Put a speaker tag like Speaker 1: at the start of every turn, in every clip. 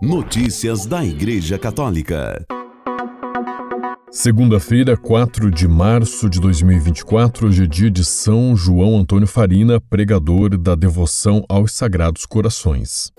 Speaker 1: Notícias da Igreja Católica.
Speaker 2: Segunda-feira, 4 de março de 2024, hoje é dia de São João Antônio Farina, pregador da devoção aos Sagrados Corações.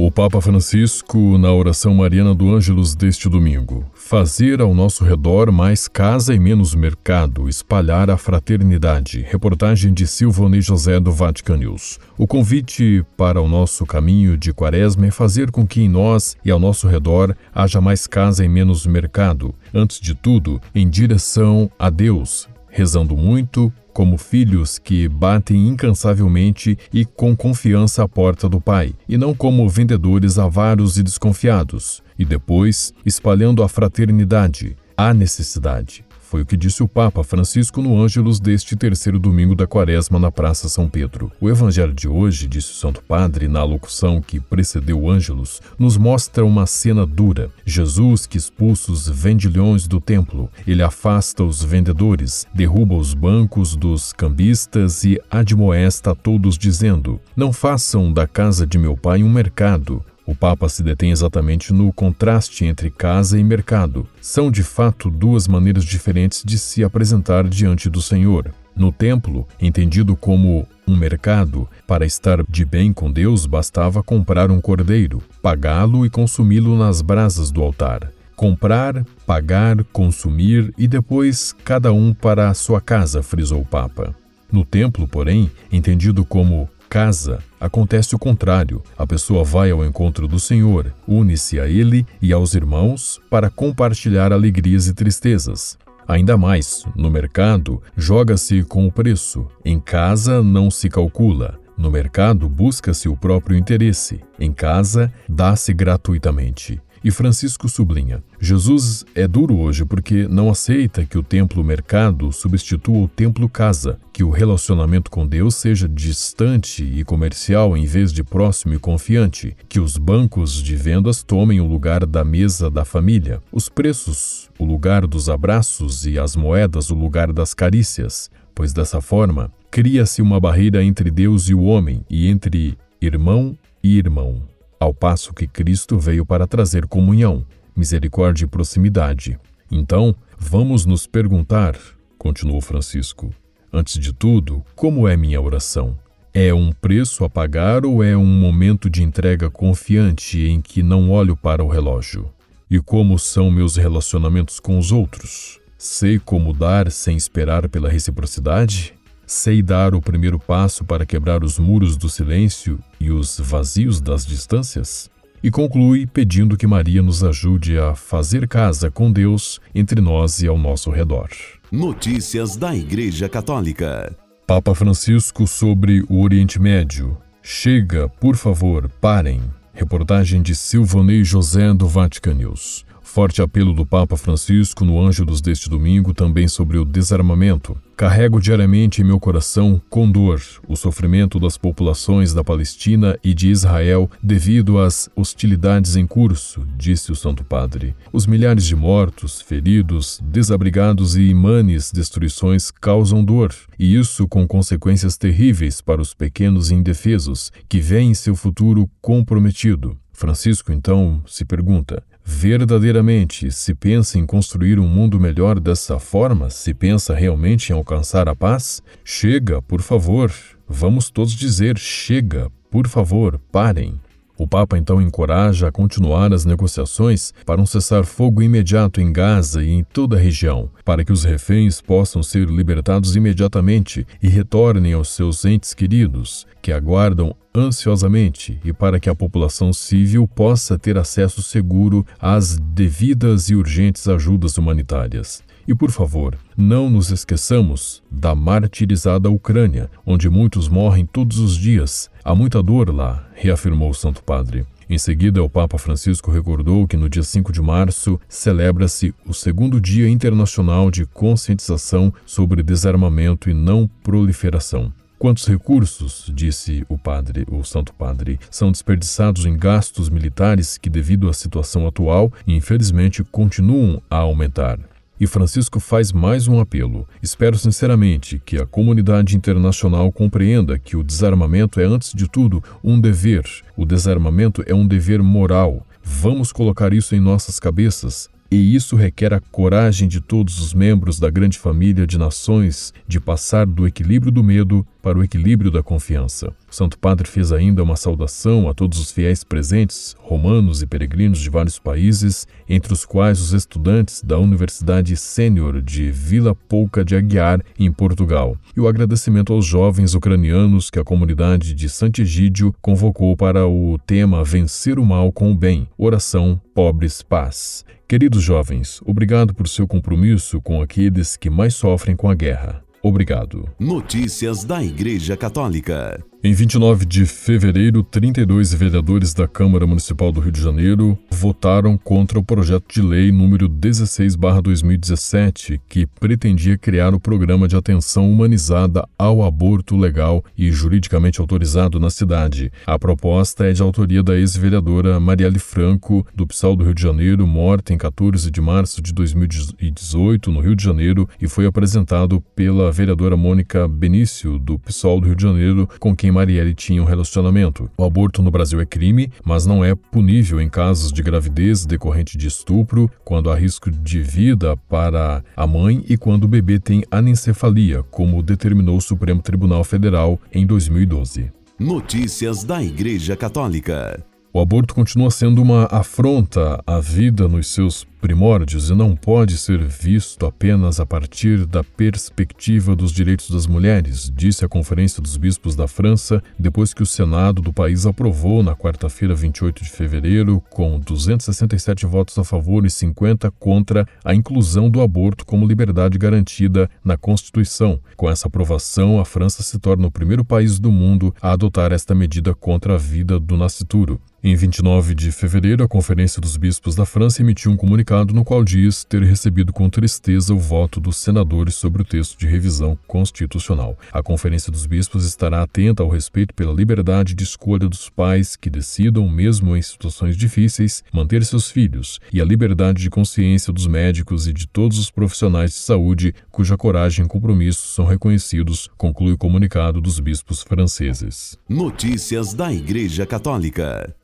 Speaker 2: O Papa Francisco, na oração mariana do Ângelus deste domingo, fazer ao nosso redor mais casa e menos mercado, espalhar a fraternidade. Reportagem de Silvone José do Vatican News. O convite para o nosso caminho de quaresma é fazer com que em nós e ao nosso redor haja mais casa e menos mercado, antes de tudo, em direção a Deus, rezando muito, como filhos que batem incansavelmente e com confiança à porta do Pai, e não como vendedores avaros e desconfiados, e depois espalhando a fraternidade, a necessidade. Foi o que disse o Papa Francisco no Ângelus deste terceiro domingo da quaresma na Praça São Pedro. O Evangelho de hoje, disse o Santo Padre na locução que precedeu o Ângelus, nos mostra uma cena dura. Jesus que expulsa os vendilhões do templo. Ele afasta os vendedores, derruba os bancos dos cambistas e admoesta a todos dizendo: Não façam da casa de meu pai um mercado. O Papa se detém exatamente no contraste entre casa e mercado. São de fato duas maneiras diferentes de se apresentar diante do Senhor. No templo, entendido como um mercado, para estar de bem com Deus bastava comprar um cordeiro, pagá-lo e consumi-lo nas brasas do altar. Comprar, pagar, consumir e depois cada um para a sua casa, frisou o Papa. No templo, porém, entendido como casa, acontece o contrário. A pessoa vai ao encontro do Senhor, une-se a Ele e aos irmãos para compartilhar alegrias e tristezas. Ainda mais, no mercado, joga-se com o preço. Em casa, não se calcula. No mercado, busca-se o próprio interesse. Em casa, dá-se gratuitamente. E Francisco sublinha: Jesus é duro hoje porque não aceita que o templo-mercado substitua o templo-casa, que o relacionamento com Deus seja distante e comercial em vez de próximo e confiante, que os bancos de vendas tomem o lugar da mesa da família, os preços o lugar dos abraços e as moedas o lugar das carícias, pois dessa forma cria-se uma barreira entre Deus e o homem e entre irmão e irmão ao passo que Cristo veio para trazer comunhão, misericórdia e proximidade. Então, vamos nos perguntar, continuou Francisco, antes de tudo, como é minha oração? É um preço a pagar ou é um momento de entrega confiante em que não olho para o relógio? E como são meus relacionamentos com os outros? Sei como dar sem esperar pela reciprocidade? Sei dar o primeiro passo para quebrar os muros do silêncio e os vazios das distâncias? E conclui pedindo que Maria nos ajude a fazer casa com Deus entre nós e ao nosso redor.
Speaker 1: Notícias da Igreja Católica.
Speaker 2: Papa Francisco sobre o Oriente Médio. Chega, por favor, parem. Reportagem de Silvonei José do Vatican News. Forte apelo do Papa Francisco no Ângelus deste domingo também sobre o desarmamento. Carrego diariamente em meu coração, com dor, o sofrimento das populações da Palestina e de Israel devido às hostilidades em curso, disse o Santo Padre. Os milhares de mortos, feridos, desabrigados e imanes destruições causam dor, e isso com consequências terríveis para os pequenos indefesos, que veem seu futuro comprometido. Francisco então se pergunta: verdadeiramente se pensa em construir um mundo melhor dessa forma? Se pensa realmente em alcançar a paz? Chega, por favor. Vamos todos dizer: chega, por favor, parem. O Papa então encoraja a continuar as negociações para um cessar-fogo imediato em Gaza e em toda a região, para que os reféns possam ser libertados imediatamente e retornem aos seus entes queridos, que aguardam ansiosamente, e para que a população civil possa ter acesso seguro às devidas e urgentes ajudas humanitárias. E por favor, não nos esqueçamos da martirizada Ucrânia, onde muitos morrem todos os dias. Há muita dor lá, reafirmou o Santo Padre. Em seguida, o Papa Francisco recordou que no dia 5 de março celebra-se o segundo Dia Internacional de Conscientização sobre Desarmamento e Não Proliferação. Quantos recursos, disse o padre, o Santo Padre, são desperdiçados em gastos militares que, devido à situação atual, infelizmente continuam a aumentar. E Francisco faz mais um apelo. Espero sinceramente que a comunidade internacional compreenda que o desarmamento é, antes de tudo, um dever. O desarmamento é um dever moral. Vamos colocar isso em nossas cabeças. E isso requer a coragem de todos os membros da grande família de nações de passar do equilíbrio do medo para o equilíbrio da confiança. O Santo Padre fez ainda uma saudação a todos os fiéis presentes, romanos e peregrinos de vários países, entre os quais os estudantes da Universidade Sênior de Vila Pouca de Aguiar, em Portugal, e o agradecimento aos jovens ucranianos que a comunidade de Sant'Egídio convocou para o tema Vencer o Mal com o Bem, Oração, Pobres, Paz. Queridos jovens, obrigado por seu compromisso com aqueles que mais sofrem com a guerra. Obrigado.
Speaker 1: Notícias da Igreja Católica.
Speaker 2: Em 29 de fevereiro, 32 vereadores da Câmara Municipal do Rio de Janeiro votaram contra o projeto de lei número 16/2017, que pretendia criar o programa de atenção humanizada ao aborto legal e juridicamente autorizado na cidade. A proposta é de autoria da ex-vereadora Marielle Franco, do PSOL do Rio de Janeiro, morta em 14 de março de 2018 no Rio de Janeiro, e foi apresentado pela vereadora Mônica Benício, do PSOL do Rio de Janeiro, com quem quem Marielle tinha um relacionamento. O aborto no Brasil é crime, mas não é punível em casos de gravidez decorrente de estupro, quando há risco de vida para a mãe e quando o bebê tem anencefalia, como determinou o Supremo Tribunal Federal em 2012.
Speaker 1: Notícias da Igreja Católica.
Speaker 2: O aborto continua sendo uma afronta à vida nos seus primórdios e não pode ser visto apenas a partir da perspectiva dos direitos das mulheres, disse a Conferência dos Bispos da França depois que o Senado do país aprovou na quarta-feira, 28 de fevereiro, com 267 votos a favor e 50 contra, a inclusão do aborto como liberdade garantida na Constituição. Com essa aprovação, a França se torna o primeiro país do mundo a adotar esta medida contra a vida do nascituro. Em 29 de fevereiro, a Conferência dos Bispos da França emitiu um comunicado no qual diz ter recebido com tristeza o voto dos senadores sobre o texto de revisão constitucional. A Conferência dos Bispos estará atenta ao respeito pela liberdade de escolha dos pais que decidam, mesmo em situações difíceis, manter seus filhos e a liberdade de consciência dos médicos e de todos os profissionais de saúde cuja coragem e compromisso são reconhecidos, conclui o comunicado dos bispos franceses.
Speaker 1: Notícias da Igreja Católica.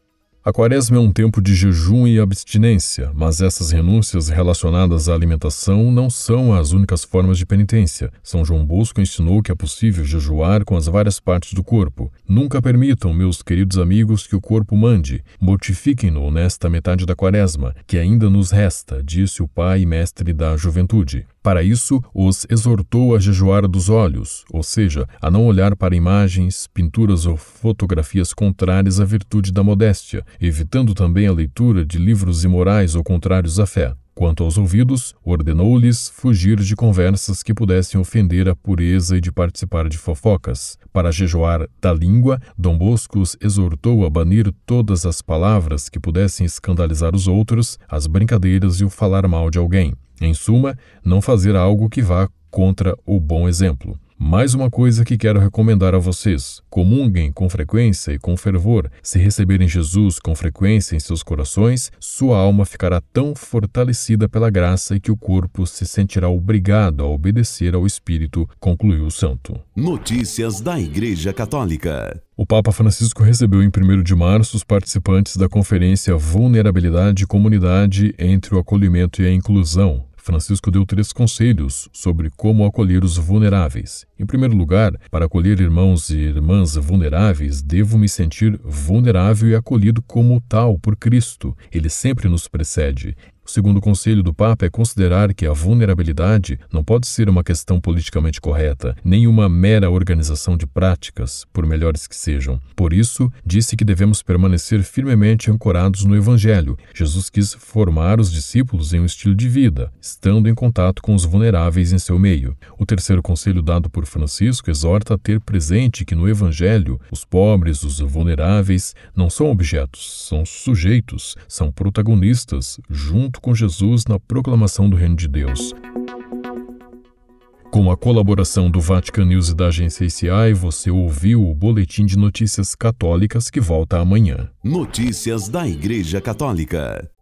Speaker 2: A quaresma é um tempo de jejum e abstinência, mas essas renúncias relacionadas à alimentação não são as únicas formas de penitência. São João Bosco ensinou que é possível jejuar com as várias partes do corpo. Nunca permitam, meus queridos amigos, que o corpo mande. Mortifiquem-no nesta metade da quaresma, que ainda nos resta, disse o pai e mestre da juventude. Para isso, os exortou a jejuar dos olhos, ou seja, a não olhar para imagens, pinturas ou fotografias contrárias à virtude da modéstia, evitando também a leitura de livros imorais ou contrários à fé. Quanto aos ouvidos, ordenou-lhes fugir de conversas que pudessem ofender a pureza e de participar de fofocas. Para jejuar da língua, Dom Bosco os exortou a banir todas as palavras que pudessem escandalizar os outros, as brincadeiras e o falar mal de alguém. Em suma, não fazer algo que vá contra o bom exemplo. Mais uma coisa que quero recomendar a vocês: comunguem com frequência e com fervor. Se receberem Jesus com frequência em seus corações, sua alma ficará tão fortalecida pela graça que o corpo se sentirá obrigado a obedecer ao Espírito, concluiu o santo.
Speaker 1: Notícias da Igreja Católica.
Speaker 2: O Papa Francisco recebeu em 1 de março os participantes da conferência Vulnerabilidade e Comunidade entre o Acolhimento e a Inclusão, Francisco deu três conselhos sobre como acolher os vulneráveis. Em primeiro lugar, para acolher irmãos e irmãs vulneráveis, devo me sentir vulnerável e acolhido como tal por Cristo. Ele sempre nos precede. O segundo conselho do Papa é considerar que a vulnerabilidade não pode ser uma questão politicamente correta, nem uma mera organização de práticas, por melhores que sejam. Por isso, disse que devemos permanecer firmemente ancorados no Evangelho. Jesus quis formar os discípulos em um estilo de vida, estando em contato com os vulneráveis em seu meio. O terceiro conselho dado por Francisco exorta a ter presente que no Evangelho, os pobres, os vulneráveis, não são objetos, são sujeitos, são protagonistas, junto junto com Jesus na proclamação do Reino de Deus. Com a colaboração do Vatican News e da agência ICI, você ouviu o Boletim de Notícias Católicas que volta amanhã.
Speaker 1: Notícias da Igreja Católica.